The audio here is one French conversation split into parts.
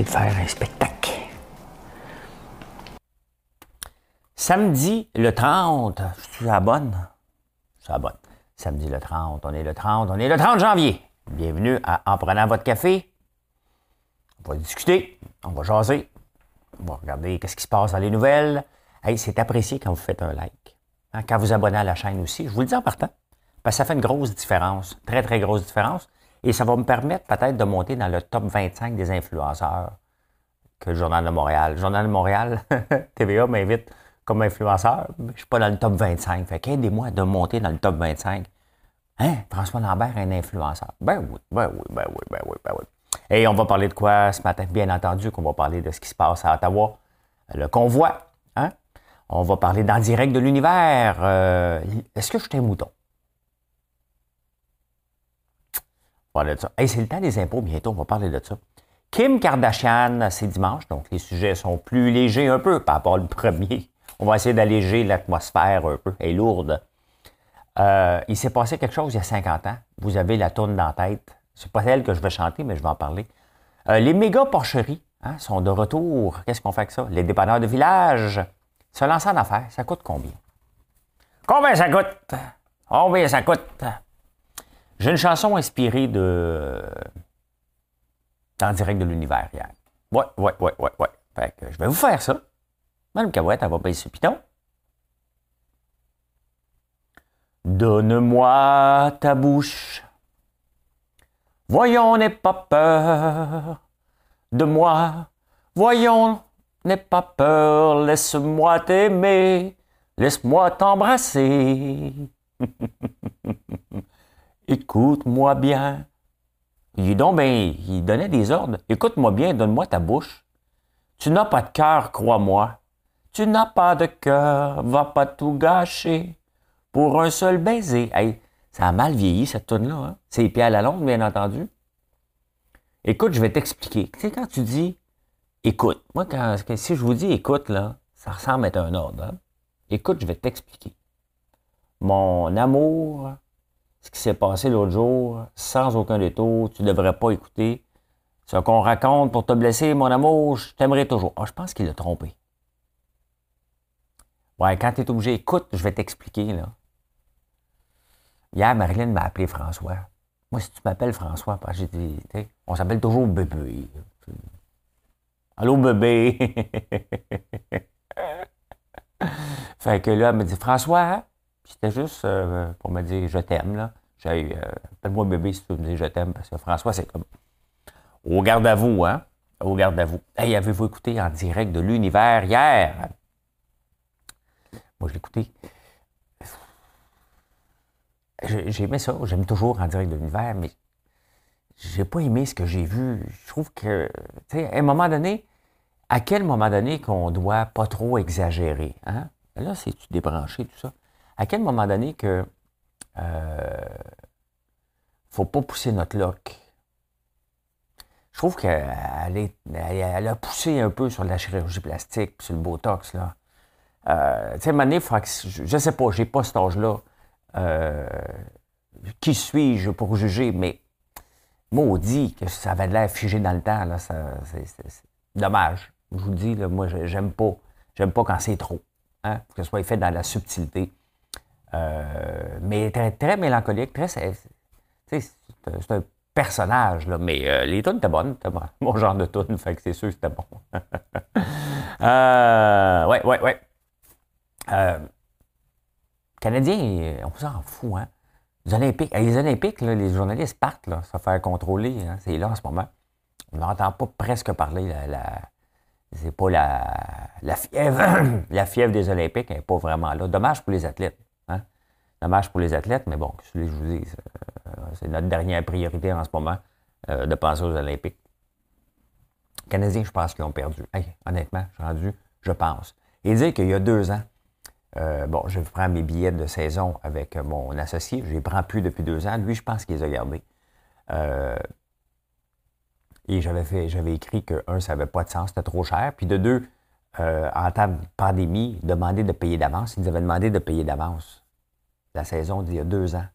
De faire un spectacle. Samedi le 30, je suis à la? Je suis. Samedi le 30, on est le 30, on est le 30 janvier. Bienvenue à En prenant votre café. On va discuter, on va jaser, on va regarder qu'est-ce qui se passe dans les nouvelles. C'est apprécié quand vous faites un like. Hein, quand vous abonnez à la chaîne aussi, je vous le dis en partant, parce que ça fait une grosse différence, très très grosse différence. Et ça va me permettre peut-être de monter dans le top 25 des influenceurs que le Journal de Montréal. Le Journal de Montréal, TVA m'invite comme influenceur, mais je ne suis pas dans le top 25. Fait qu'aidez-moi de monter dans le top 25. Hein? François Lambert est un influenceur. Ben oui, ben oui, ben oui, ben oui, ben oui. Et on va parler de quoi ce matin? Bien entendu qu'on va parler de ce qui se passe à Ottawa, le convoi. Hein? On va parler d'en direct de l'univers. Euh, est-ce que je suis un mouton? Parler de ça. c'est le temps des impôts bientôt, on va parler de ça. Kim Kardashian, c'est dimanche, donc les sujets sont plus légers un peu par rapport au premier. On va essayer d'alléger l'atmosphère un peu, elle est lourde. Euh, il s'est passé quelque chose il y a 50 ans. Vous avez la tourne dans la tête. C'est pas elle que je vais chanter, mais je vais en parler. Euh, les méga porcheries hein, sont de retour. Qu'est-ce qu'on fait avec ça? Les dépanneurs de village. Se lancer en affaires, ça coûte combien? Combien ça coûte? Combien ça coûte? J'ai une chanson inspirée de. En direct de l'univers hier. Ouais, ouais, ouais, ouais, ouais. Fait que je vais vous faire ça. Madame Cavouette, elle va payer ce piton. Donne-moi ta bouche. Voyons, n'aie pas peur de moi. Voyons, n'aie pas peur. Laisse-moi t'aimer. Laisse-moi t'embrasser. Écoute-moi bien. Il, donc, ben, il donnait des ordres. Écoute-moi bien, donne-moi ta bouche. Tu n'as pas de cœur, crois-moi. Tu n'as pas de cœur, va pas tout gâcher pour un seul baiser. Hey, ça a mal vieilli, cette toune-là. Hein? C'est pieds à la longue, bien entendu. Écoute, je vais t'expliquer. Tu sais, quand tu dis écoute, moi, quand, si je vous dis écoute, là, ça ressemble à un ordre. Hein? Écoute, je vais t'expliquer. Mon amour ce qui s'est passé l'autre jour, sans aucun détour, tu ne devrais pas écouter. Ce qu'on raconte pour te blesser, mon amour, je t'aimerais toujours. Ah, je pense qu'il a trompé. Ouais, quand tu es obligé, écoute, je vais t'expliquer, là. Hier, Marilyn m'a appelé François. Moi, si tu m'appelles François, j'ai dit, on s'appelle toujours bébé. Allô, bébé? fait que là, elle me dit, François, c'était juste euh, pour me dire je t'aime. là. J'ai, euh, appelle-moi bébé si tu me dis je t'aime, parce que François, c'est comme au garde à vous, hein? Au garde à vous. Hey, avez-vous écouté en direct de l'univers hier? Moi, je l'ai écouté. J'ai aimé ça. J'aime toujours en direct de l'univers, mais j'ai pas aimé ce que j'ai vu. Je trouve que, tu sais, à un moment donné, à quel moment donné qu'on doit pas trop exagérer? Hein? Là, c'est-tu débranché, tout ça? À quel moment donné que euh, faut pas pousser notre lock? Je trouve qu'elle elle a poussé un peu sur la chirurgie plastique, sur le Botox. Là. Euh, tu sais, je, je sais pas, j'ai pas cet âge-là. Euh, qui suis-je pour juger? Mais maudit que ça avait l'air figé dans le temps. Là, c'est, dommage. Je vous dis, moi, j'aime pas. J'aime pas quand c'est trop. Hein, que ce soit fait dans la subtilité. Euh, mais très, très mélancolique, très. C'est un personnage, là, mais euh, les tunes étaient bonnes. C'était mon genre de tunes, fait que c'est sûr que c'était bon. euh, ouais, ouais, ouais. Euh, Canadiens, on s'en fout, hein. Les Olympiques, les Olympiques, là, les journalistes partent, là, se faire contrôler. Hein, c'est là en ce moment. On n'entend pas presque parler. La, la c'est pas la, la fièvre. la fièvre des Olympiques n'est pas vraiment là. Dommage pour les athlètes. Dommage pour les athlètes, mais bon, je vous dis, euh, c'est notre dernière priorité en ce moment euh, de penser aux Olympiques. Canadiens, je pense qu'ils ont perdu. honnêtement, je suis rendu, je pense. Et dire qu'il y a deux ans, euh, bon, je prends mes billets de saison avec mon associé, je les prends plus depuis deux ans. Lui, je pense qu'il les a gardés. Et j'avais fait, j'avais écrit que, un, ça n'avait pas de sens, c'était trop cher. Puis de deux, en temps de pandémie, demander de payer d'avance. Ils nous avaient demandé de payer d'avance la saison d'il y a deux ans.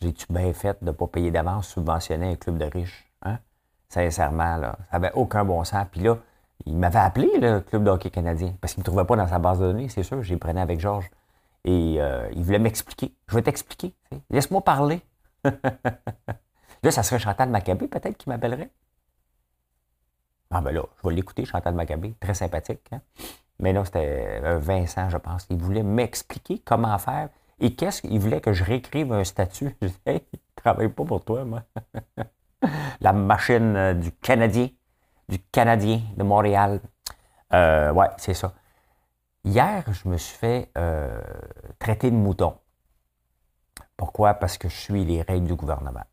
J'ai-tu bien fait de ne pas payer d'avance, subventionner un club de riches? Hein? Sincèrement, là, ça n'avait aucun bon sens. Puis là, il m'avait appelé, le club de hockey canadien, parce qu'il ne me trouvait pas dans sa base de données, c'est sûr. J'ai prenais avec Georges. Et euh, il voulait m'expliquer. Je vais t'expliquer. Laisse-moi parler. là, ça serait Chantal Maccabé, peut-être, qui m'appellerait. Ah ben là, je vais l'écouter, Chantal Maccabé, très sympathique. Hein? Mais là, c'était euh, Vincent, je pense. Il voulait m'expliquer comment faire et qu'est-ce qu'il voulait que je réécrive un statut? Je disais, hey, travaille pas pour toi, moi. La machine euh, du Canadien, du Canadien de Montréal. Euh, ouais, c'est ça. Hier, je me suis fait traiter de mouton. Pourquoi? Parce que je suis les règles du gouvernement.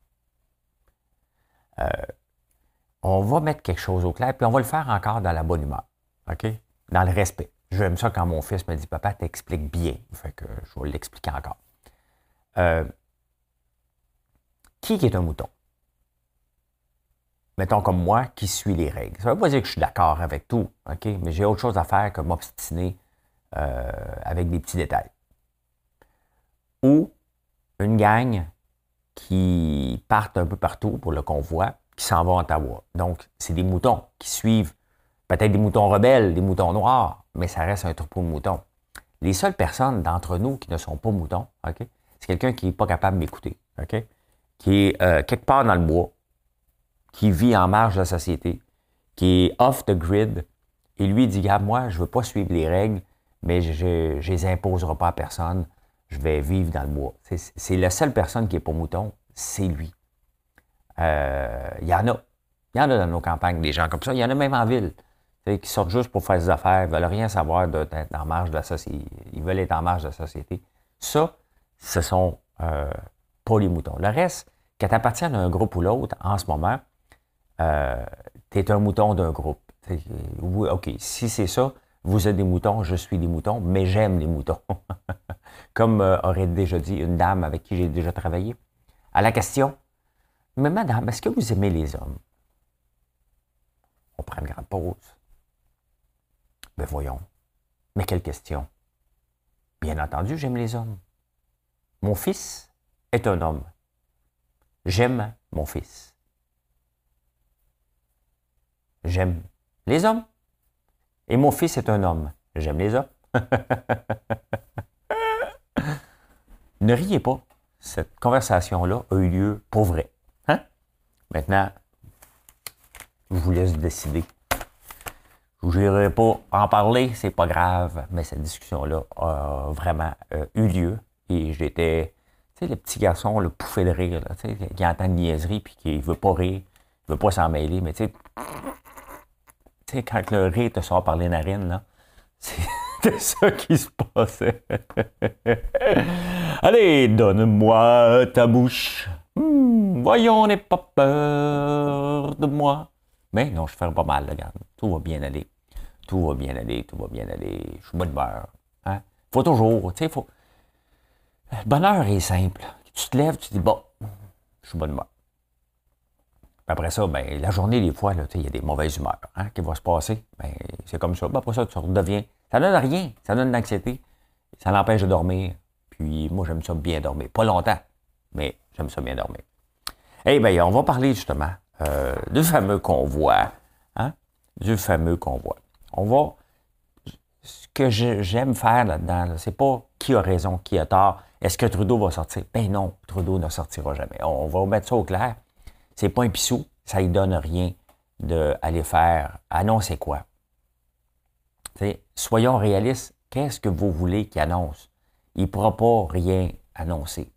on va mettre quelque chose au clair, puis on va le faire encore dans la bonne humeur. OK? Dans le respect. J'aime ça quand mon fils me dit Papa, t'expliques bien. Fait que je vais l'expliquer encore. Euh, qui est un mouton? Mettons comme moi, qui suit les règles. Ça ne veut pas dire que je suis d'accord avec tout, OK? Mais j'ai autre chose à faire que m'obstiner euh, avec des petits détails. Ou une gang qui partent un peu partout pour le convoi, qui s'en va à Ottawa. Donc, c'est des moutons qui suivent peut-être des moutons rebelles, des moutons noirs, mais ça reste un troupeau de moutons. Les seules personnes d'entre nous qui ne sont pas moutons, c'est quelqu'un qui n'est pas capable de m'écouter, qui est euh, quelque part dans le bois, qui vit en marge de la société, qui est off the grid, et lui dit, gars, moi, je ne veux pas suivre les règles, mais je ne les imposerai pas à personne, je vais vivre dans le bois. C'est la seule personne qui n'est pas mouton, c'est lui. Euh, il y en a. Il y en a dans nos campagnes des gens comme ça. Il y en a même en ville qui sortent juste pour faire des affaires, ils veulent rien savoir d'être en marge de la société. Ils veulent être en marge de la société. Ça, ce sont euh, pas les moutons. Le reste, quand tu appartiens à un groupe ou l'autre, en ce moment, euh, tu es un mouton d'un groupe. OK, si c'est ça, vous êtes des moutons, je suis des moutons, mais j'aime les moutons. Comme euh, aurait déjà dit une dame avec qui j'ai déjà travaillé. À la question, mais madame, est-ce que vous aimez les hommes? On prend une grande pause. Ben voyons. Mais quelle question. Bien entendu, j'aime les hommes. Mon fils est un homme. J'aime mon fils. J'aime les hommes. Et mon fils est un homme. J'aime les hommes. ne riez pas. Cette conversation-là a eu lieu pour vrai. Hein? Maintenant, je vous laisse décider. Je n'irai pas en parler, c'est pas grave, mais cette discussion-là a vraiment euh, eu lieu. Et j'étais, tu sais, le petit garçon, le pouffé de rire, là, qui entend une niaiserie puis qui veut pas rire, il veut pas s'en mêler, mais tu sais, quand le rire te sort par les narines, là, c'est ça qui se passait. Allez, donne-moi ta bouche. Hmm, voyons, n'aie pas peur de moi. Mais non, je fais pas mal, regarde. Tout va bien aller. Tout va bien aller, tout va bien aller. Je suis bonne humeur. Hein? Faut toujours, tu sais, faut. Le bonheur est simple. Tu te lèves, tu te dis, bon, je suis bonne humeur. après ça, ben, la journée, des fois, il y a des mauvaises humeurs hein, qui vont se passer. Ben, c'est comme ça. Ben, après ça, tu redeviens. Ça donne rien. Ça donne de l'anxiété. Ça l'empêche de dormir. Puis moi, j'aime ça bien dormir. Pas longtemps, mais j'aime ça bien dormir. Eh bien, on va parler justement euh, du fameux convoi. Hein? Du fameux convoi. On va. Ce que j'aime faire là-dedans, c'est pas qui a raison, qui a tort. Est-ce que Trudeau va sortir? Ben non, Trudeau ne sortira jamais. On va mettre ça au clair. C'est pas un pissou, ça ne donne rien d'aller faire annoncer quoi. soyons réalistes, qu'est-ce que vous voulez qu'il annonce? Il ne pourra pas rien annoncer.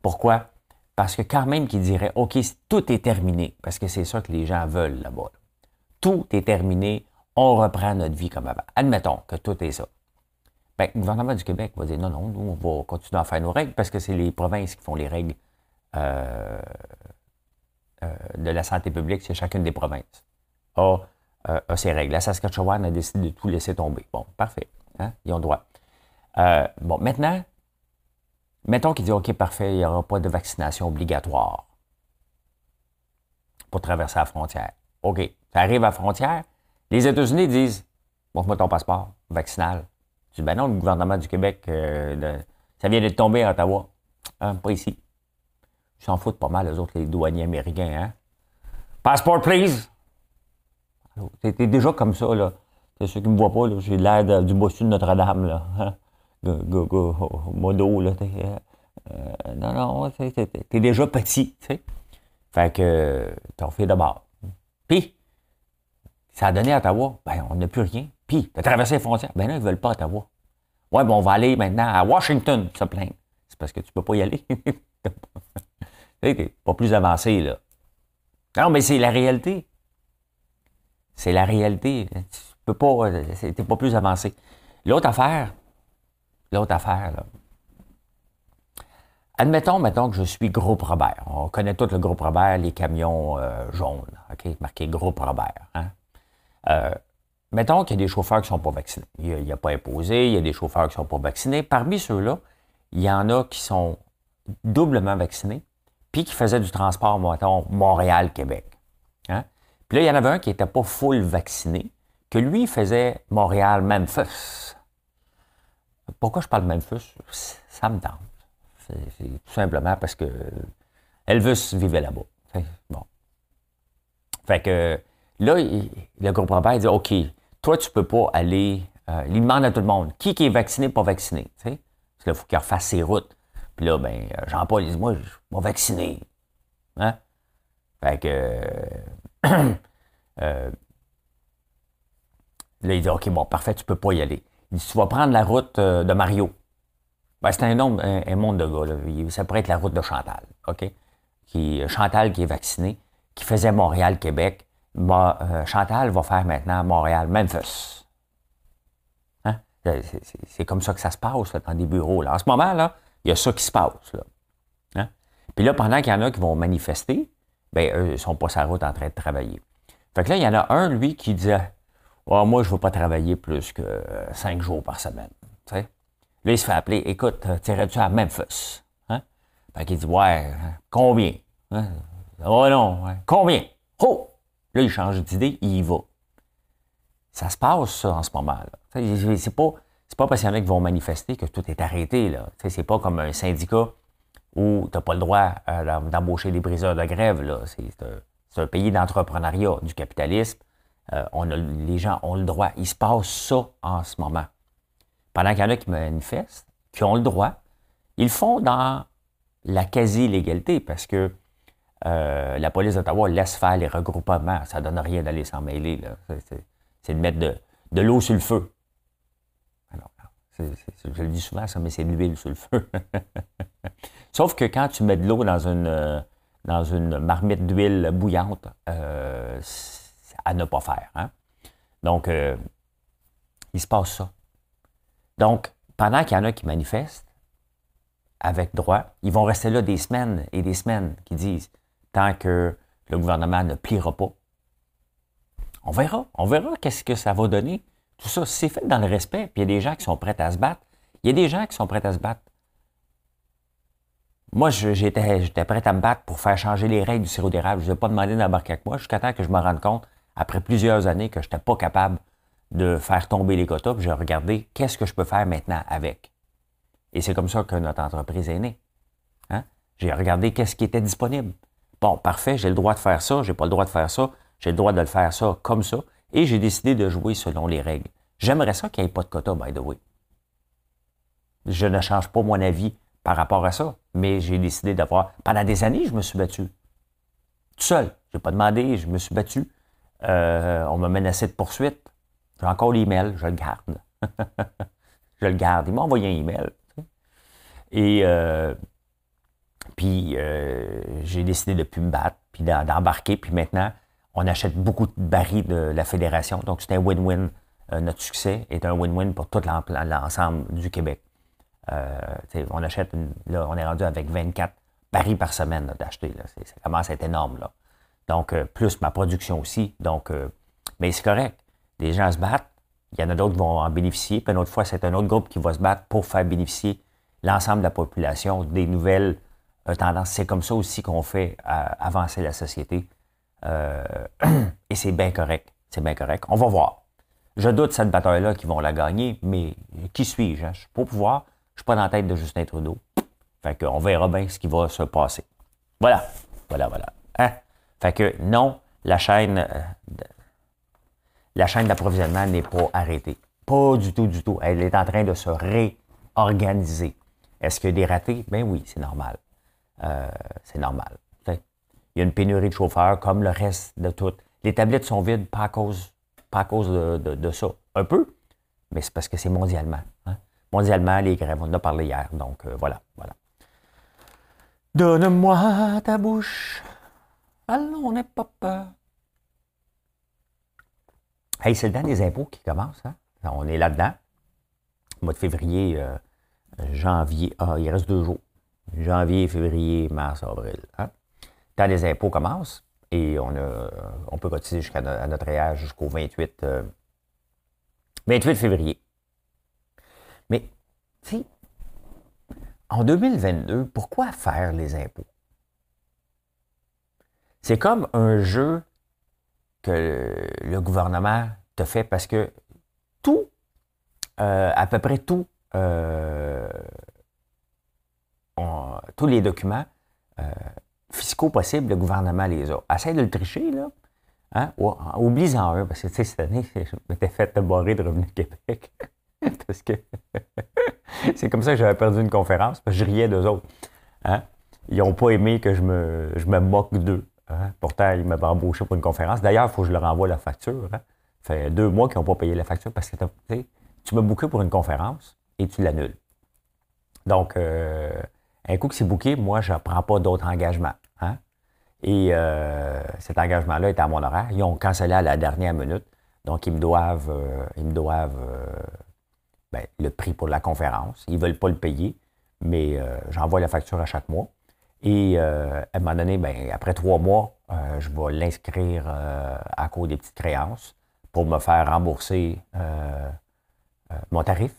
Pourquoi? Parce que quand même qu'il dirait, OK, tout est terminé, parce que c'est ça que les gens veulent là-bas. Tout est terminé, on reprend notre vie comme avant. Admettons que tout est ça. Bien, le gouvernement du Québec va dire, non, non, nous, on va continuer à faire nos règles, parce que c'est les provinces qui font les règles euh, de la santé publique, c'est chacune des provinces a, ses règles. La Saskatchewan a décidé de tout laisser tomber. Bon, parfait. Hein? Ils ont droit. bon, maintenant, mettons qu'il dit OK, parfait, il n'y aura pas de vaccination obligatoire pour traverser la frontière. OK, ça arrive à la frontière. Les États-Unis disent Montre-moi ton passeport vaccinal. Je dis Ben non, le gouvernement du Québec, ça vient de tomber à Ottawa. Hein, pas ici. Ils s'en foutent pas mal, les autres, les douaniers américains. Hein? Passport, please! C'était déjà comme ça, là. C'est ceux qui ne me voient pas. J'ai l'air du bossu de Notre-Dame, là. Modo, là. Euh, non, non, t'es déjà petit, tu sais. Fait que t'en fais de bord. Puis, ça a donné à Ottawa, ben, on n'a plus rien. Puis, t'as traversé les frontières. Ben là, ils veulent pas Ottawa. Ouais, ben, on va aller maintenant à Washington, se plaindre. C'est parce que tu peux pas y aller. t'es pas plus avancé, là. Non, mais c'est la réalité. C'est la réalité. Tu peux pas, t'es pas plus avancé. L'autre affaire, l'autre affaire, là. Admettons, mettons que je suis groupe Robert. On connaît tout le groupe Robert, les camions euh, jaunes, OK, marqué groupe Robert. Hein? Euh, mettons qu'il y a des chauffeurs qui ne sont pas vaccinés. Il n'y a, pas imposé, il y a des chauffeurs qui ne sont pas vaccinés. Parmi ceux-là, il y en a qui sont doublement vaccinés, puis qui faisaient du transport, mettons, Montréal-Québec. Hein? Puis là, il y en avait un qui n'était pas full vacciné, que lui faisait Montréal-Memphis. Pourquoi je parle de Memphis? Ça me tente. C'est tout simplement parce que Elvis vivait là-bas. Bon. Fait que là, le groupe Robert dit OK, toi, tu peux pas aller. Euh, il demande à tout le monde qui, qui est vacciné, pas vacciné. Parce que là, il faut qu'il refasse ses routes. Puis là, ben, Jean-Paul, il dit Moi, je vais vacciner. Hein? Fait que. euh, là, il dit OK, bon, parfait, tu peux pas y aller. Tu vas prendre la route euh, de Mario. Ben, c'est un, un, monde de gars. Ça pourrait être la route de Chantal. OK? Qui, Chantal qui est vaccinée, qui faisait Montréal-Québec. Euh, Chantal va faire maintenant Montréal-Memphis. Hein? C'est comme ça que ça se passe dans des bureaux. Là. En ce moment, là, il y a ça qui se passe. Hein? Puis là, pendant qu'il y en a qui vont manifester, ben, eux, ils ne sont pas sur la route en train de travailler. Fait que là, il y en a un, lui, qui disait Moi, je ne veux pas travailler plus que cinq jours par semaine. Là, il se fait appeler, écoute, euh, tirais-tu à Memphis? Hein? Fait qu'il dit, ouais, hein, combien? Oh non, combien? Oh! Là, il change d'idée, il y va. Ça se passe, ça, en ce moment-là. C'est pas, pas parce qu'il y en a qui vont manifester que tout est arrêté. là. C'est pas comme un syndicat où tu n'as pas le droit euh, d'embaucher des briseurs de grève. C'est un, pays d'entrepreneuriat, du capitalisme. Euh, on a, les gens ont le droit. Il se passe ça en ce moment pendant qu'il y en a qui manifestent, qui ont le droit, ils font dans la quasi-légalité parce que euh, la police d'Ottawa laisse faire les regroupements. Ça ne donne rien d'aller s'en mêler. C'est de mettre de, l'eau sur le feu. Je le dis souvent, ça, mais c'est de l'huile sur le feu. Sauf que quand tu mets de l'eau dans une, dans une marmite d'huile bouillante, euh, à ne pas faire. Hein. Donc, euh, il se passe ça. Donc, pendant qu'il y en a qui manifestent, avec droit, ils vont rester là des semaines et des semaines qui disent tant que le gouvernement ne pliera pas. On verra, on verra qu'est-ce que ça va donner. Tout ça, c'est fait dans le respect, puis il y a des gens qui sont prêts à se battre. Il y a des gens qui sont prêts à se battre. Moi, j'étais prêt à me battre pour faire changer les règles du sirop d'érable. Je ne pas demander d'embarquer avec moi jusqu'à temps que je me rende compte, après plusieurs années, que je n'étais pas capable de faire tomber les quotas, j'ai regardé qu'est-ce que je peux faire maintenant avec. Et c'est comme ça que notre entreprise est née. Hein? J'ai regardé qu'est-ce qui était disponible. Bon, parfait, j'ai le droit de faire ça, j'ai pas le droit de faire ça, j'ai le droit de le faire ça comme ça, et j'ai décidé de jouer selon les règles. J'aimerais ça qu'il n'y ait pas de quotas, by the way. Je ne change pas mon avis par rapport à ça, mais j'ai décidé d'avoir. Pendant des années, je me suis battu. Tout seul. Je n'ai pas demandé, je me suis battu. Euh, on m'a menacé de poursuite. J'ai encore l'email, je le garde. je le garde. Il m'a envoyé un email. Et euh, puis euh, j'ai décidé de ne plus me battre, puis d'embarquer. Puis maintenant, on achète beaucoup de barils de la fédération. Donc c'est un win-win. Notre succès est un win-win pour tout l'ensemble du Québec. on achète, on est rendu avec 24 barils par semaine d'acheter. Ça commence à être énorme. Là. Donc, euh, plus ma production aussi. Donc, euh, mais c'est correct. Les gens se battent. Il y en a d'autres qui vont en bénéficier. Puis une autre fois, c'est un autre groupe qui va se battre pour faire bénéficier l'ensemble de la population des nouvelles tendances. C'est comme ça aussi qu'on fait avancer la société. et c'est bien correct. C'est bien correct. On va voir. Je doute cette bataille-là qu'ils vont la gagner, mais qui suis-je? Hein? Je suis pas pouvoir. Je suis pas dans la tête de Justin Trudeau. Fait qu'on verra bien ce qui va se passer. Voilà. Voilà, voilà. Hein? Fait que non, la chaîne, euh, la chaîne d'approvisionnement n'est pas arrêtée. Pas du tout, du tout. Elle est en train de se réorganiser. Est-ce qu'il y a des ratés? Ben oui, c'est normal. Euh, c'est normal. Il y a une pénurie de chauffeurs comme le reste de tout. Les tablettes sont vides, pas à cause, pas à cause de, ça. Un peu, mais c'est parce que c'est mondialement. Hein. Mondialement, les grèves, on en a parlé hier. Donc, euh, voilà, voilà. Donne-moi ta bouche, allons, n'est pas peur. Hey, c'est le temps des impôts qui commence. Hein? On est là-dedans. Mois de février, euh, janvier. Ah, il reste deux jours. Janvier, février, mars, avril. Hein? Le temps des impôts commence et on, a, on peut cotiser jusqu'à notre âge jusqu'au 28, 28 euh, février. Mais, tu en 2022, pourquoi faire les impôts? C'est comme un jeu que le gouvernement te fait parce que tout, euh, à peu près tout, euh, tous les documents euh, fiscaux possibles, le gouvernement les a. Essaye de le tricher, là. Hein? Oublie-en un, parce que tu sais, cette année, je m'étais fait barrer de Revenu Québec. parce que c'est comme ça que j'avais perdu une conférence, parce que je riais d'eux autres. Hein? Ils n'ont pas aimé que je me, je me moque d'eux. Hein? Pourtant, ils m'avaient embauché pour une conférence. D'ailleurs, il faut que je leur envoie la facture. Hein? Ça fait deux mois qu'ils n'ont pas payé la facture parce que tu m'as booké pour une conférence et tu l'annules. Donc, euh, un coup que c'est booké, moi, je ne prends pas d'autres engagements. Hein? Et euh, cet engagement-là est à mon horaire. Ils ont cancellé à la dernière minute. Donc, ils me doivent, euh, ben, le prix pour la conférence. Ils ne veulent pas le payer, mais j'envoie la facture à chaque mois. Et euh, à un moment donné, ben, après trois mois, euh, je vais l'inscrire à cause des petites créances pour me faire rembourser mon tarif.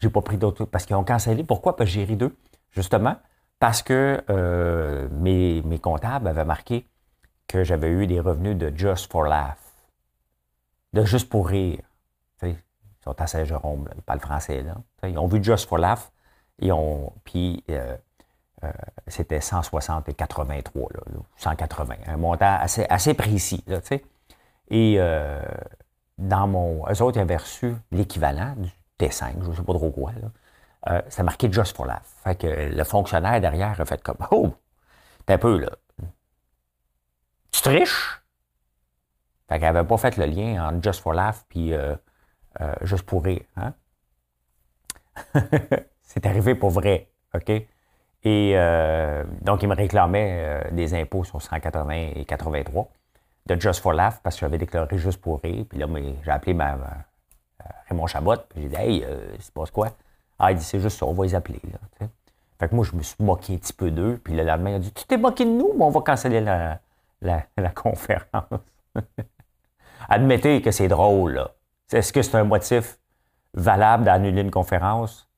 J'ai pas pris d'autres parce qu'ils ont cancellé. Pourquoi? Parce que j'ai ri d'eux. Justement, parce que mes, mes comptables avaient marqué que j'avais eu des revenus de Just for Laugh. De juste pour rire. Ils sont à Saint-Jérôme, ils parlent français. Là. Ils ont vu Just for Laugh, et ont, puis euh, euh, c'était 160 et 83, là, 180, un montant assez, assez précis. Là, et euh, dans mon. Eux autres, avaient reçu l'équivalent du T5, je ne sais pas trop quoi. Là. ça marquait Just for Laugh. Fait que le fonctionnaire derrière a fait comme Oh, t'es un peu là. Tu triches? Fait qu'elle n'avait pas fait le lien entre Just for Laugh puis euh, juste pour rire. Hein? c'est arrivé pour vrai, OK? Et euh, donc, il me réclamait euh, des impôts sur 180 et 83 de Just for Laugh parce que j'avais déclaré juste pour rire. Puis là, j'ai appelé ma, Raymond Chabot, puis j'ai dit Hey, c'est pas quoi? Ah, il dit C'est juste ça, on va les appeler. Là, fait que moi, je me suis moqué un petit peu d'eux. Puis le lendemain, il a dit Tu t'es moqué de nous, mais on va canceller la, la, la conférence. Admettez que c'est drôle. Est-ce que c'est un motif valable d'annuler une conférence?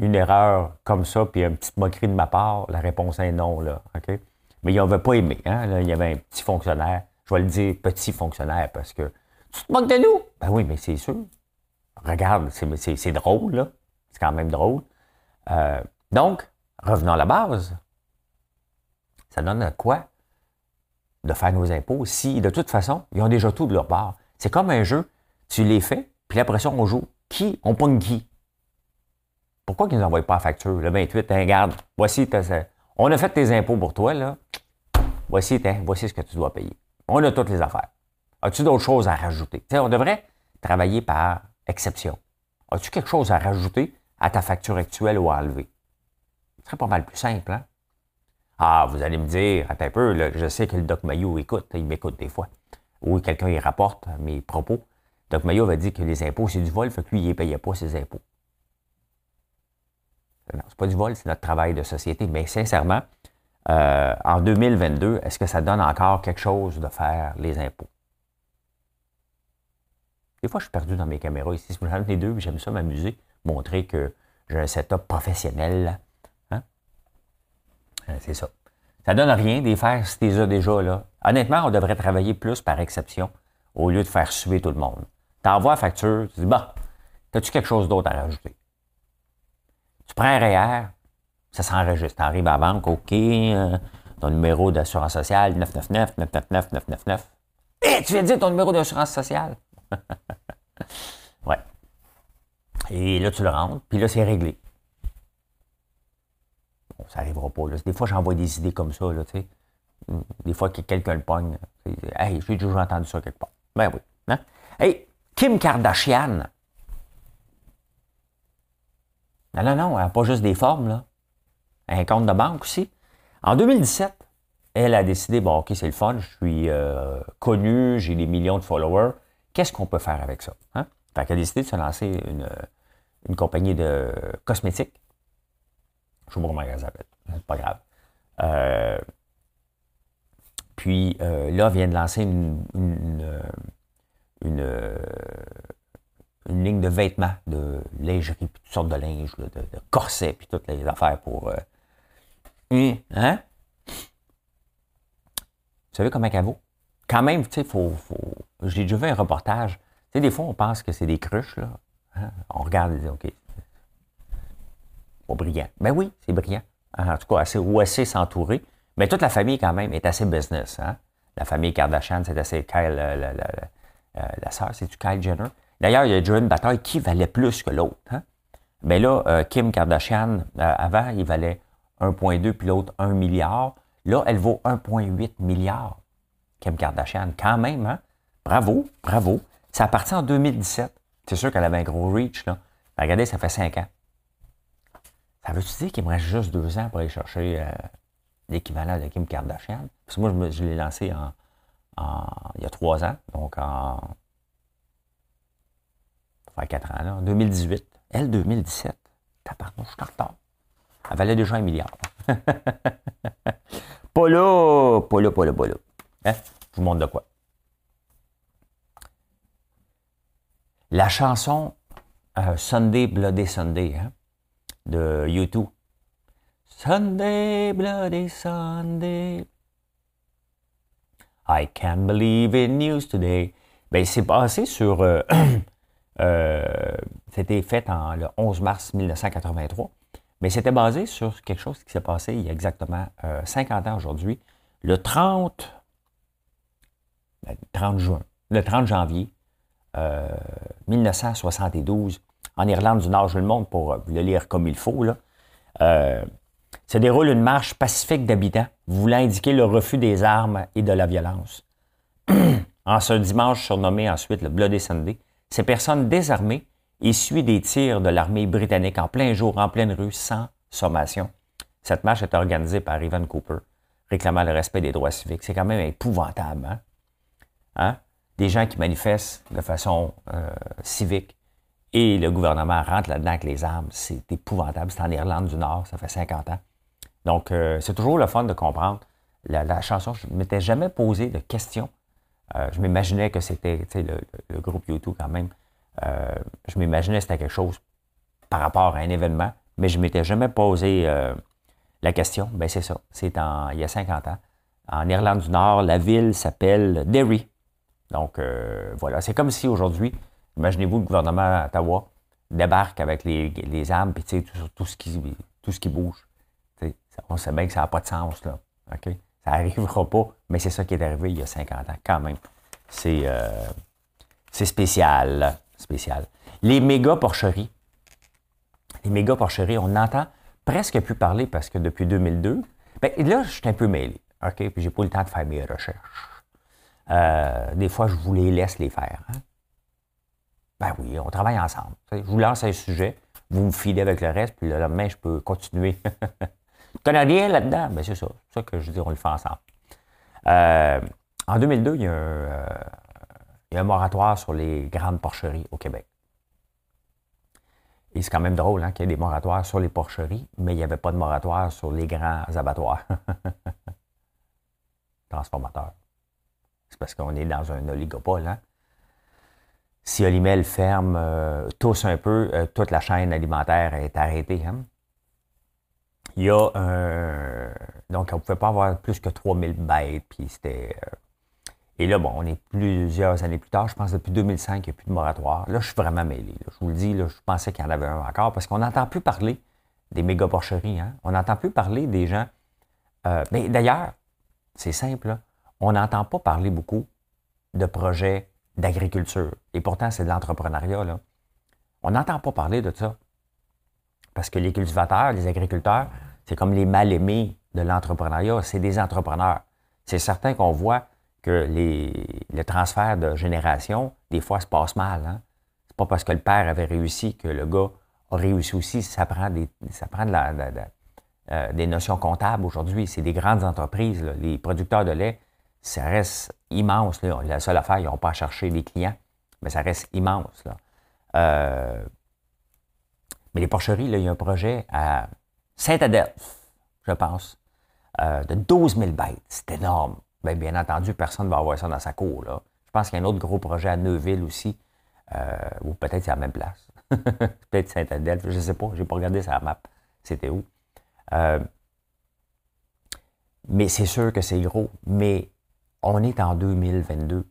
Une erreur comme ça, puis une petite moquerie de ma part? La réponse est non, là. OK? Mais ils n'avaient pas aimé. Hein? il y avait un petit fonctionnaire. Je vais le dire petit fonctionnaire parce que tu te moques de nous? Ben oui, mais c'est sûr. Regarde, c'est drôle, là. C'est quand même drôle. Euh, donc, revenons à la base. Ça donne à quoi de faire nos impôts si, de toute façon, ils ont déjà tout de leur part? C'est comme un jeu. Tu les fais, puis après ça, on joue. Qui? On pogne qui? Pourquoi qu'ils ne nous envoient pas la facture? Le 28, hein, regarde, voici, on a fait tes impôts pour toi, là. Voici, voici ce que tu dois payer. On a toutes les affaires. As-tu d'autres choses à rajouter? on devrait travailler par exception. As-tu quelque chose à rajouter à ta facture actuelle ou à enlever? Ce serait pas mal plus simple, hein? Ah, vous allez me dire, attends un peu, je sais que le Doc Maillot écoute, il m'écoute des fois. Ou quelqu'un il rapporte mes propos. Doc Mayo va dire que les impôts, c'est du vol, fait que lui, il ne payait pas ses impôts. C'est pas du vol, c'est notre travail de société. Mais sincèrement, euh, en 2022, est-ce que ça donne encore quelque chose de faire les impôts? Des fois, je suis perdu dans mes caméras ici. J'en les deux, j'aime ça m'amuser, montrer que j'ai un setup professionnel. Hein? C'est ça. Ça donne rien de faire si tu déjà là. Honnêtement, on devrait travailler plus par exception au lieu de faire suer tout le monde. T'envoies la facture, tu dis, bah, as-tu quelque chose d'autre à rajouter? Tu prends un REER, ça s'enregistre. Tu arrives à la banque, OK, euh, ton numéro d'assurance sociale, 999, 999, 999. Hé, tu viens de dire ton numéro d'assurance sociale? ouais. Et là, tu le rentres, puis là, c'est réglé. Bon, ça n'arrivera pas. Des fois, j'envoie des idées comme ça, là, tu sais. Des fois, quelqu'un le pogne. Hey, j'ai toujours entendu ça quelque part. Ben oui. Hein? Hey, Kim Kardashian. Non, non, non, elle n'a pas juste des formes, là. Un compte de banque aussi. En 2017, elle a décidé, bon, OK, c'est le fun, je suis euh, connu, j'ai des millions de followers. Qu'est-ce qu'on peut faire avec ça? Hein? Fait qu'elle a décidé de se lancer une, une compagnie de cosmétiques. Je sais pas comment elle. C'est pas grave. Euh, puis euh, là, vient de lancer une, une, une, ligne de vêtements, de lingerie, puis toutes sortes de linge, de, corsets, puis toutes les affaires pour. Euh, hein? Vous savez comment elle vaut? Quand même, tu sais, faut, faut... j'ai déjà vu un reportage. Tu sais, des fois, on pense que c'est des cruches, là. Hein? On regarde et dit, OK, pas brillant. Ben oui, c'est brillant. En tout cas, assez, ou assez s'entourer. Mais toute la famille, quand même, est assez business. Hein? La famille Kardashian, c'est assez Kyle, la, la, la, la sœur, c'est-tu Kyle Jenner? D'ailleurs, il y a déjà une bataille qui valait plus que l'autre. Hein? Mais ben là, euh, Kim Kardashian, euh, avant, il valait 1,2 puis l'autre 1 milliard. Là, elle vaut 1,8 milliard. Kim Kardashian, quand même, hein? Bravo, bravo. Ça appartient en 2017. C'est sûr qu'elle avait un gros reach, là. regardez, ça fait 5 ans. Ça veut-tu dire qu'il me reste juste deux ans pour aller chercher euh, l'équivalent de Kim Kardashian? Parce que moi, je, l'ai lancé en, il y a trois ans, donc en. Ans, là, en 2018. Elle, 2017. Pardon, je suis en retard. Elle valait déjà un milliard. pas là, pas là, pas là, pas là. Hein? Je vous montre de quoi. La chanson euh, Sunday Bloody Sunday, hein? de YouTube. Sunday, bloody Sunday. I can't believe in news today. Ben, c'est passé sur. Euh, euh, c'était fait en, le 11 mars 1983. Mais c'était basé sur quelque chose qui s'est passé il y a exactement 50 euh, ans aujourd'hui, le 30, 30 ben, juin, le 30 janvier 1972 en Irlande du Nord, je le montre pour euh, le lire comme il faut, là, euh, se déroule une marche pacifique d'habitants voulant indiquer le refus des armes et de la violence. en ce dimanche surnommé ensuite le Bloody Sunday, ces personnes désarmées essuient des tirs de l'armée britannique en plein jour, en pleine rue, sans sommation. Cette marche est organisée par Evan Cooper, réclamant le respect des droits civiques. C'est quand même épouvantable. Hein? hein? Des gens qui manifestent de façon euh, civique et le gouvernement rentre là-dedans avec les armes. C'est épouvantable. C'est en Irlande du Nord, ça fait 50 ans. Donc, euh, c'est toujours le fun de comprendre. La, chanson, je ne m'étais jamais posé de questions. Euh, je m'imaginais que c'était le, le, groupe YouTube quand même. Euh, je m'imaginais que c'était quelque chose par rapport à un événement, mais je ne m'étais jamais posé la question. Ben c'est ça. C'est il y a 50 ans. En Irlande du Nord, la ville s'appelle Derry. Donc, voilà. C'est comme si aujourd'hui, Imaginez-vous le gouvernement Ottawa débarque avec les, armes, puis tout, tout, ce qui, tout ce qui bouge. on sait bien que ça n'a pas de sens, là. OK? Ça n'arrivera pas, mais c'est ça qui est arrivé il y a 50 ans, quand même. C'est euh, spécial. Spécial. Les méga porcheries. Les méga porcheries, on entend presque plus parler parce que depuis 2002, ben, là, je suis un peu mêlé. OK? Puis j'ai pas eu le temps de faire mes recherches. Euh, des fois, je vous les laisse les faire. Hein? Ben oui, on travaille ensemble. Je vous lance un sujet, vous me filez avec le reste, puis le lendemain, je peux continuer. rien là-dedans? Ben c'est ça. C'est ça que je dis, on le fait ensemble. Euh, en 2002, il y, a un, euh, il y, a un, moratoire sur les grandes porcheries au Québec. Et c'est quand même drôle hein, qu'il y ait des moratoires sur les porcheries, mais il n'y avait pas de moratoire sur les grands abattoirs. Transformateurs. C'est parce qu'on est dans un oligopole. Hein? Si Olimel ferme euh, tous un peu, toute la chaîne alimentaire est arrêtée. Hein? Il y a un. Donc, on ne pouvait pas avoir plus que 3000 bêtes, puis c'était. Euh, et là, bon, on est plusieurs années plus tard, je pense depuis 2005, il n'y a plus de moratoire. Là, je suis vraiment mêlé. Je vous le dis, là, je pensais qu'il y en avait un encore, parce qu'on n'entend plus parler des méga porcheries. Hein? On n'entend plus parler des gens. Euh, mais d'ailleurs, c'est simple, on n'entend pas parler beaucoup de projets d'agriculture. Et pourtant, c'est de l'entrepreneuriat. On n'entend pas parler de ça. Parce que les cultivateurs, les agriculteurs, c'est comme les mal-aimés de l'entrepreneuriat, c'est des entrepreneurs. C'est certain qu'on voit que les, le transfert de génération, des fois, se passe mal. Hein? C'est pas parce que le père avait réussi que le gars a réussi aussi. Ça prend des, ça prend de la, euh, des notions comptables aujourd'hui. C'est des grandes entreprises. Les producteurs de lait, ça reste immense. La seule affaire, ils n'ont pas à chercher des clients, mais ça reste immense. Là. Euh, mais les porcheries, là, il y a un projet à Saint-Adelphe, je pense, euh, de 12 000 bêtes. C'est énorme. Bien, bien entendu, personne ne va avoir ça dans sa cour. Là. Je pense qu'il y a un autre gros projet à Neuville aussi, euh, ou peut-être c'est à la même place. peut-être Saint-Adelphe, je ne sais pas, je n'ai pas regardé sa map. C'était où? Euh, mais c'est sûr que c'est gros. Mais on est en 2022.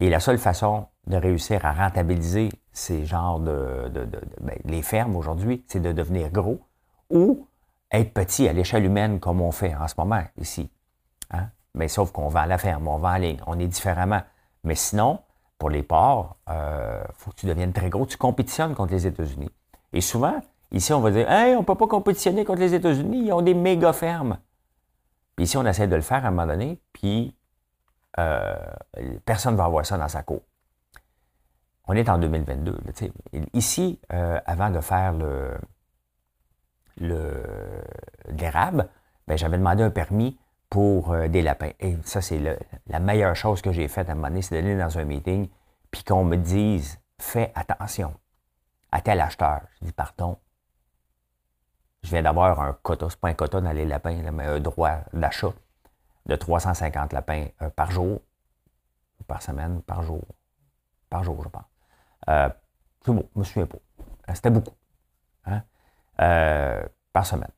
Et la seule façon de réussir à rentabiliser ces genres de, ben, les fermes aujourd'hui, c'est de devenir gros ou être petit à l'échelle humaine comme on fait en ce moment ici. Hein? Mais sauf qu'on vend à la ferme, on vend en ligne, on est différemment. Mais sinon, pour les ports, il euh, faut que tu deviennes très gros. Tu compétitionnes contre les États-Unis. Et souvent, ici, on va dire Hey, on ne peut pas compétitionner contre les États-Unis, ils ont des méga fermes. Puis ici, on essaie de le faire à un moment donné, puis euh, personne ne va avoir ça dans sa cour. On est en 2022. ici, euh, avant de faire le, l'érable, ben, j'avais demandé un permis pour euh, des lapins. Et ça, c'est la meilleure chose que j'ai faite à un moment donné, c'est d'aller dans un meeting, puis qu'on me dise fais attention à tel acheteur. Je dis pardon. Je viens d'avoir un quota, c'est pas un quota dans les lapins, mais un droit d'achat de 350 lapins euh, par jour, par semaine, par jour, par jour, je pense. Euh, c'est bon, je me souviens pas. C'était beaucoup. Hein? Euh, par semaine.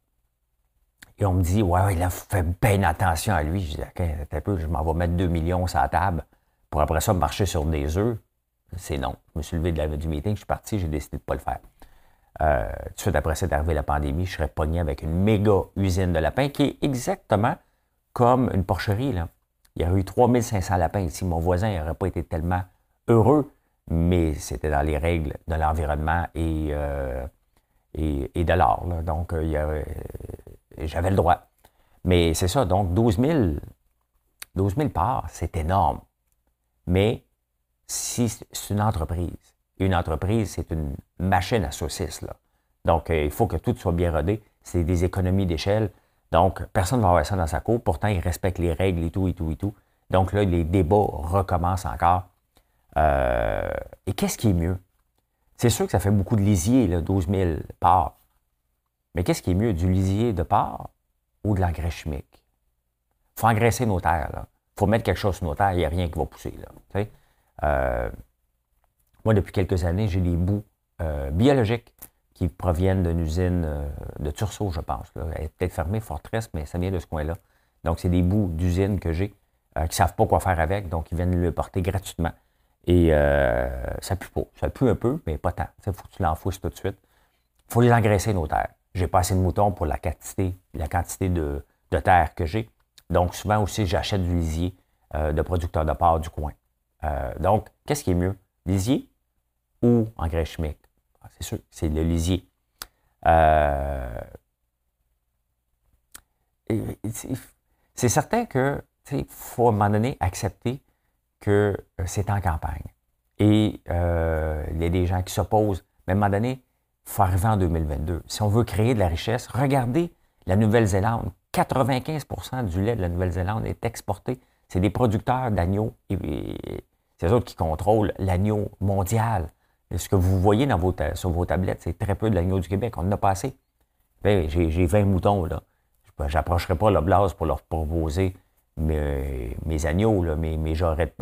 Et on me dit, ouais, ouais, là, fais bien attention à lui. Je dis, OK, un peu, je m'en vais mettre 2 millions sur la table pour après ça marcher sur des œufs. C'est non. Je me suis levé de la, du meeting, je suis parti, j'ai décidé de ne pas le faire. Euh, de suite après c'est arrivé la pandémie, je serais pogné avec une méga usine de lapins qui est exactement comme une porcherie. Il y aurait eu 3500 lapins ici. Mon voisin n'aurait pas été tellement heureux, mais c'était dans les règles de l'environnement et, euh, et, de l'art. Donc, euh, euh, j'avais le droit. Mais c'est ça, donc 12 000, 12 000 parts, c'est énorme. Mais si c'est une entreprise, une entreprise, c'est une machine à saucisses. Là. Donc, il faut que tout soit bien rodé. C'est des économies d'échelle. Donc, personne ne va avoir ça dans sa cour. Pourtant, ils respectent les règles et tout, et tout, et tout. Donc là, les débats recommencent encore. Euh, et qu'est-ce qui est mieux? C'est sûr que ça fait beaucoup de lisier, là, 12 000 parts. Mais qu'est-ce qui est mieux, du lisier de part ou de l'engrais chimique? Il faut engraisser nos terres. Il faut mettre quelque chose sur nos terres, il n'y a rien qui va pousser. Euh, moi, depuis quelques années, j'ai des bouts euh, biologiques qui proviennent d'une usine euh, de Tursault, je pense. Elle est peut-être fermée, Fortress, mais ça vient de ce coin-là. Donc, c'est des bouts d'usine que j'ai qui ne savent pas quoi faire avec, donc ils viennent le porter gratuitement. Et euh, ça pue pas. Ça pue un peu, mais pas tant. Il faut que tu l'enfousses tout de suite. Il faut les engraisser, nos terres. J'ai pas assez de moutons pour la quantité, la quantité de, terre que j'ai. Donc, souvent aussi, j'achète du lisier de producteurs de porc du coin. donc, qu'est-ce qui est mieux? Lisier ou engrais chimique? Ah, c'est sûr, c'est le lisier. Euh, c'est certain que faut à un moment donné accepter que euh, c'est en campagne. Et euh, il y a des gens qui s'opposent. Mais à un moment donné, il faut arriver en 2022. Si on veut créer de la richesse, regardez la Nouvelle-Zélande. 95% du lait de la Nouvelle-Zélande est exporté. C'est des producteurs d'agneaux. Et, c'est eux qui contrôlent l'agneau mondial. Ce que vous voyez sur vos tablettes, c'est très peu de l'agneau du Québec. On en a passé. Ben, j'ai 20 moutons, là. J'approcherai pas l'Oblast pour leur proposer mes, agneaux, là, mes, mes jarrets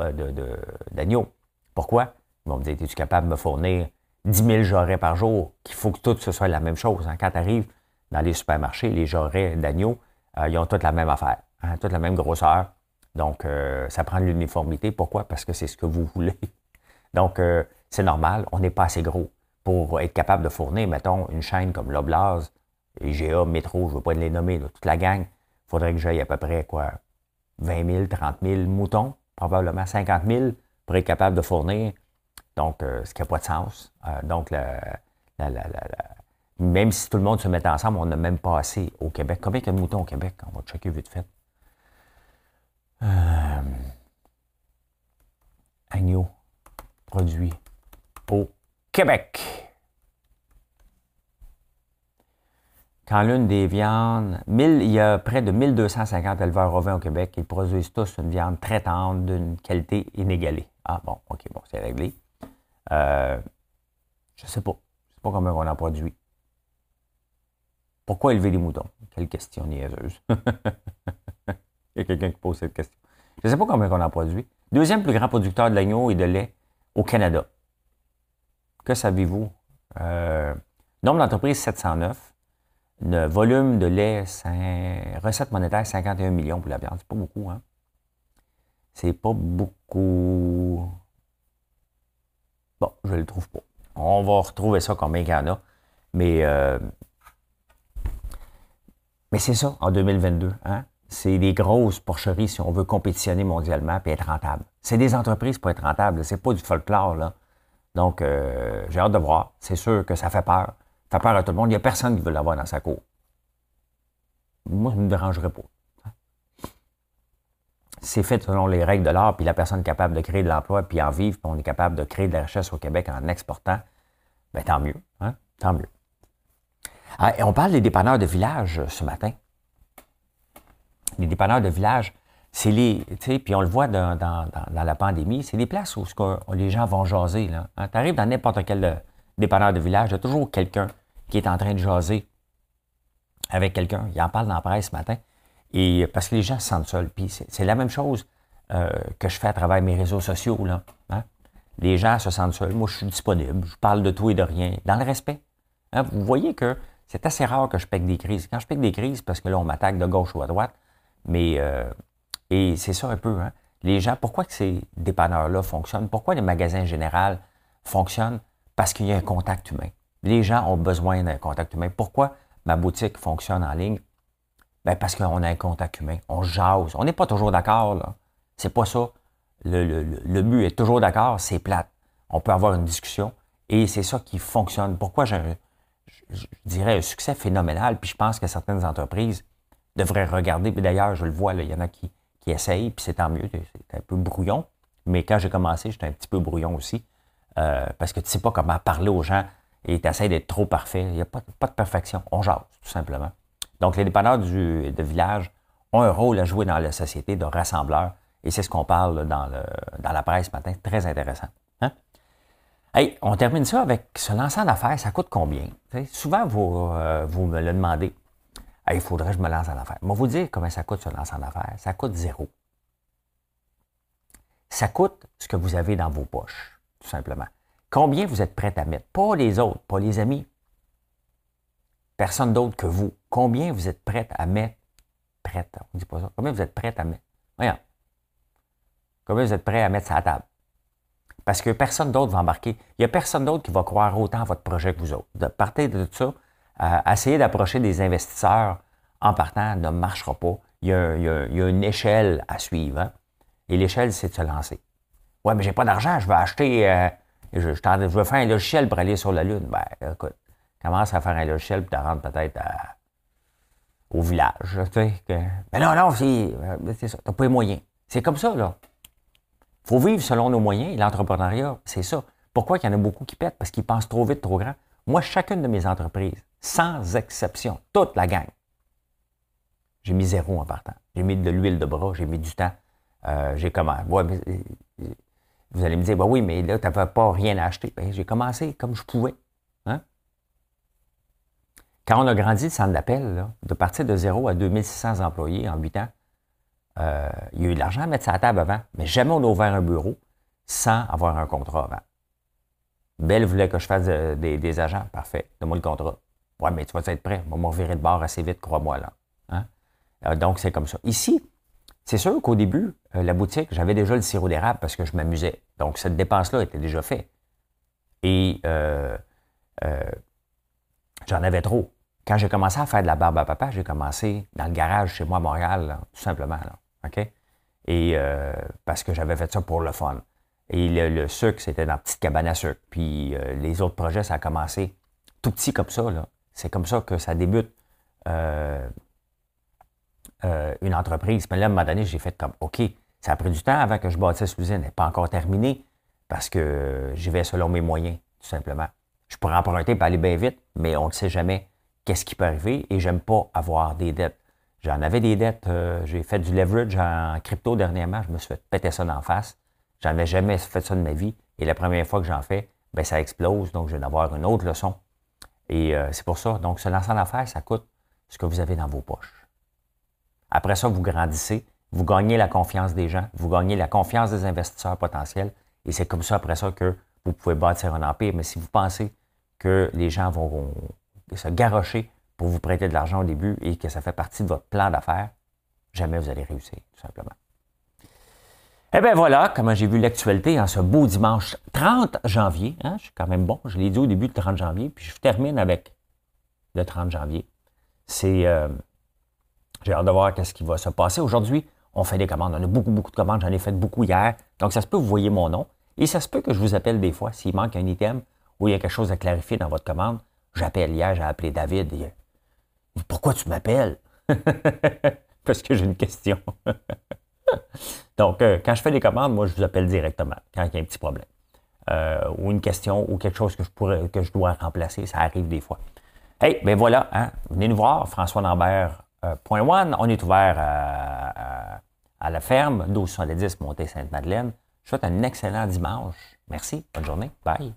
d'agneaux. Pourquoi? Ils vont me dire, es-tu capable de me fournir 10 000 jarrets par jour, qu'il faut que tout ce soit la même chose. Hein? Quand tu arrives dans les supermarchés, les jarrets d'agneaux, euh, ils ont toutes la même affaire, hein? toutes la même grosseur. Donc, euh, ça prend de l'uniformité. Pourquoi? Parce que c'est ce que vous voulez. Donc, euh, c'est normal, on n'est pas assez gros pour être capable de fournir, mettons, une chaîne comme l'Oblaz, IGA, Métro, je ne veux pas les nommer, toute la gang. Il faudrait que j'aille à peu près, quoi, 20 000, 30 000 moutons, probablement 50 000 pour être capable de fournir. Donc, ce qui n'a pas de sens. donc, même si tout le monde se met ensemble, on n'a même pas assez au Québec. Combien il y a de moutons au Québec? On va checker vite fait. Euh, agneau produit au Québec. Quand l'une des viandes, il y a près de 1250 éleveurs ovins au Québec. Ils produisent tous une viande très tendre d'une qualité inégalée. Ah bon, ok, bon, c'est réglé. Euh, je ne sais pas. Je ne sais pas combien on en produit. Pourquoi élever des moutons? Quelle question niaiseuse. Il y a quelqu'un qui pose cette question. Je ne sais pas combien on en produit. Deuxième plus grand producteur de l'agneau et de lait au Canada. Que savez-vous? Euh, nombre d'entreprises 709. Le volume de lait, recette monétaire 51 millions pour la viande. C'est pas beaucoup, hein? C'est pas beaucoup. Bon, je le trouve pas. On va retrouver ça combien il y en a. Mais, euh, mais c'est ça, en 2022. Hein? c'est des grosses porcheries si on veut compétitionner mondialement et être rentable. C'est des entreprises pour être rentable, c'est pas du folklore, là. Donc, euh, j'ai hâte de voir. C'est sûr que ça fait peur. Fait peur à tout le monde. Il n'y a personne qui veut l'avoir dans sa cour. Moi, ça ne me dérangerait pas. C'est fait selon les règles de l'art, puis la personne capable de créer de l'emploi, puis en vivre, puis on est capable de créer de la richesse au Québec en exportant, bien, tant mieux. Hein? Tant mieux. Ah, et on parle des dépanneurs de village ce matin les dépanneurs de village, c'est les, tu sais, puis on le voit dans, la pandémie, c'est des places où, les gens vont jaser. Hein? Tu arrives dans n'importe quel euh, dépanneur de village, il y a toujours quelqu'un qui est en train de jaser avec quelqu'un. Il en parle dans la presse ce matin. Et parce que les gens se sentent seuls. Puis c'est la même chose euh, que je fais à travers mes réseaux sociaux. Là, hein. Les gens se sentent seuls. Moi, je suis disponible. Je parle de tout et de rien, dans le respect. Hein. Vous voyez que c'est assez rare que je pègue des crises. Quand je pègue des crises, parce que là, on m'attaque de gauche ou à droite, mais, euh, et c'est ça un peu, hein. Les gens, pourquoi que ces dépanneurs-là fonctionnent? Pourquoi les magasins généraux fonctionnent? Parce qu'il y a un contact humain. Les gens ont besoin d'un contact humain. Pourquoi ma boutique fonctionne en ligne? Ben parce qu'on a un contact humain. On jase. On n'est pas toujours d'accord, là. C'est pas ça. Le, but est toujours d'accord, c'est plate. On peut avoir une discussion et c'est ça qui fonctionne. Pourquoi j'ai je dirais un succès phénoménal, puis je pense que certaines entreprises devrait regarder. D'ailleurs, je le vois, il y en a qui, qui essayent, puis c'est tant mieux, c'est un peu brouillon. Mais quand j'ai commencé, j'étais un petit peu brouillon aussi. Euh, parce que tu ne sais pas comment parler aux gens et tu essaies d'être trop parfait. Il n'y a pas, de perfection. On jase, tout simplement. Donc, les dépanneurs du, de village ont un rôle à jouer dans la société de rassembleur. Et c'est ce qu'on parle dans, la presse ce matin. Très intéressant. Hein? On termine ça avec se lancer en affaires, ça coûte combien? souvent, vous, euh, vous me le demandez il faudrait que je me lance en affaires. Vais vous dire comment ça coûte se lancer en affaires. Ça coûte zéro. Ça coûte ce que vous avez dans vos poches, tout simplement. Combien vous êtes prêt à mettre? Pas les autres, pas les amis. Personne d'autre que vous. Combien vous êtes prêt à mettre? Prête, on ne dit pas ça. Combien vous êtes prêt à mettre? Voyons. Combien vous êtes prêt à mettre ça à table? Parce que personne d'autre va embarquer. Il n'y a personne d'autre qui va croire autant à votre projet que vous autres. De partir de tout ça, essayer d'approcher des investisseurs en partant ne marchera pas. Il y a, une échelle à suivre. Hein. Et l'échelle, c'est de se lancer. Ouais, mais j'ai pas d'argent, je veux acheter. Euh, je, veux faire un logiciel pour aller sur la Lune. Ben, écoute, commence à faire un logiciel pour te rendre peut-être au village. Tu Mais non, non, c'est ça. T'as pas les moyens. C'est comme ça, là. faut vivre selon nos moyens. L'entrepreneuriat, c'est ça. Pourquoi il y en a beaucoup qui pètent? Parce qu'ils pensent trop vite, trop grand. Moi, chacune de mes entreprises, sans exception, toute la gang, j'ai mis zéro en partant. J'ai mis de l'huile de bras, j'ai mis du temps. Euh, j'ai comment? Vous allez me dire, bah oui, mais là, tu n'avais pas rien à acheter. Ben, j'ai commencé comme je pouvais. Hein? Quand on a grandi le centre d'appel, de partir de zéro à 2600 employés en 8 ans, euh, il y a eu de l'argent à mettre sur la table avant, mais jamais on a ouvert un bureau sans avoir un contrat avant. Belle voulait que je fasse des, agents. Parfait. Donne-moi le contrat. Ouais, mais tu vas être prêt? On va me revirer de bord assez vite, crois-moi. là. Hein? Euh, donc, c'est comme ça. Ici, c'est sûr qu'au début, euh, la boutique, j'avais déjà le sirop d'érable parce que je m'amusais. Donc, cette dépense-là était déjà faite. Et euh, j'en avais trop. Quand j'ai commencé à faire de la barbe à papa, j'ai commencé dans le garage chez moi à Montréal, tout simplement. OK? Et parce que j'avais fait ça pour le fun. Et le, sucre, c'était dans la petite cabane à sucre. Puis les autres projets, ça a commencé tout petit comme ça. C'est comme ça que ça débute. Euh, une entreprise. Mais là, à un moment donné, j'ai fait comme, OK, ça a pris du temps avant que je bâtisse l'usine. Elle n'est pas encore terminée parce que j'y vais selon mes moyens, tout simplement. Je pourrais emprunter pour aller bien vite, mais on ne sait jamais qu'est-ce qui peut arriver et j'aime pas avoir des dettes. J'en avais des dettes, euh, j'ai fait du leverage en crypto dernièrement, je me suis fait péter ça d'en face. J'en avais jamais fait ça de ma vie et la première fois que j'en fais, ben ça explose, donc je vais avoir une autre leçon. Et euh, c'est pour ça. Donc, se lancer en affaires, ça coûte ce que vous avez dans vos poches. Après ça, vous grandissez, vous gagnez la confiance des gens, vous gagnez la confiance des investisseurs potentiels, et c'est comme ça, après ça, que vous pouvez bâtir un empire. Mais si vous pensez que les gens vont se garrocher pour vous prêter de l'argent au début et que ça fait partie de votre plan d'affaires, jamais vous allez réussir, tout simplement. Eh bien voilà comment j'ai vu l'actualité en ce beau dimanche 30 janvier. Hein, je suis quand même bon, je l'ai dit au début du 30 janvier, puis je termine avec le 30 janvier. C'est euh, j'ai hâte de voir qu'est-ce qui va se passer. Aujourd'hui, on fait des commandes. On a beaucoup, beaucoup de commandes. J'en ai fait beaucoup hier. Donc, ça se peut vous voyez mon nom. Et ça se peut que je vous appelle des fois s'il manque un item ou il y a quelque chose à clarifier dans votre commande. J'appelle hier, j'ai appelé David. Et, Pourquoi tu m'appelles? Parce que j'ai une question. Donc, euh, quand je fais des commandes, moi, je vous appelle directement quand il y a un petit problème. Euh, ou une question ou quelque chose que je, pourrais, que je dois remplacer. Ça arrive des fois. Hey, ben voilà, hein, venez nous voir, François Lambert euh, point one, on est ouvert à, à la ferme, 1270 Montée Sainte-Madeleine. Je vous souhaite un excellent dimanche. Merci. Bonne journée. Bye.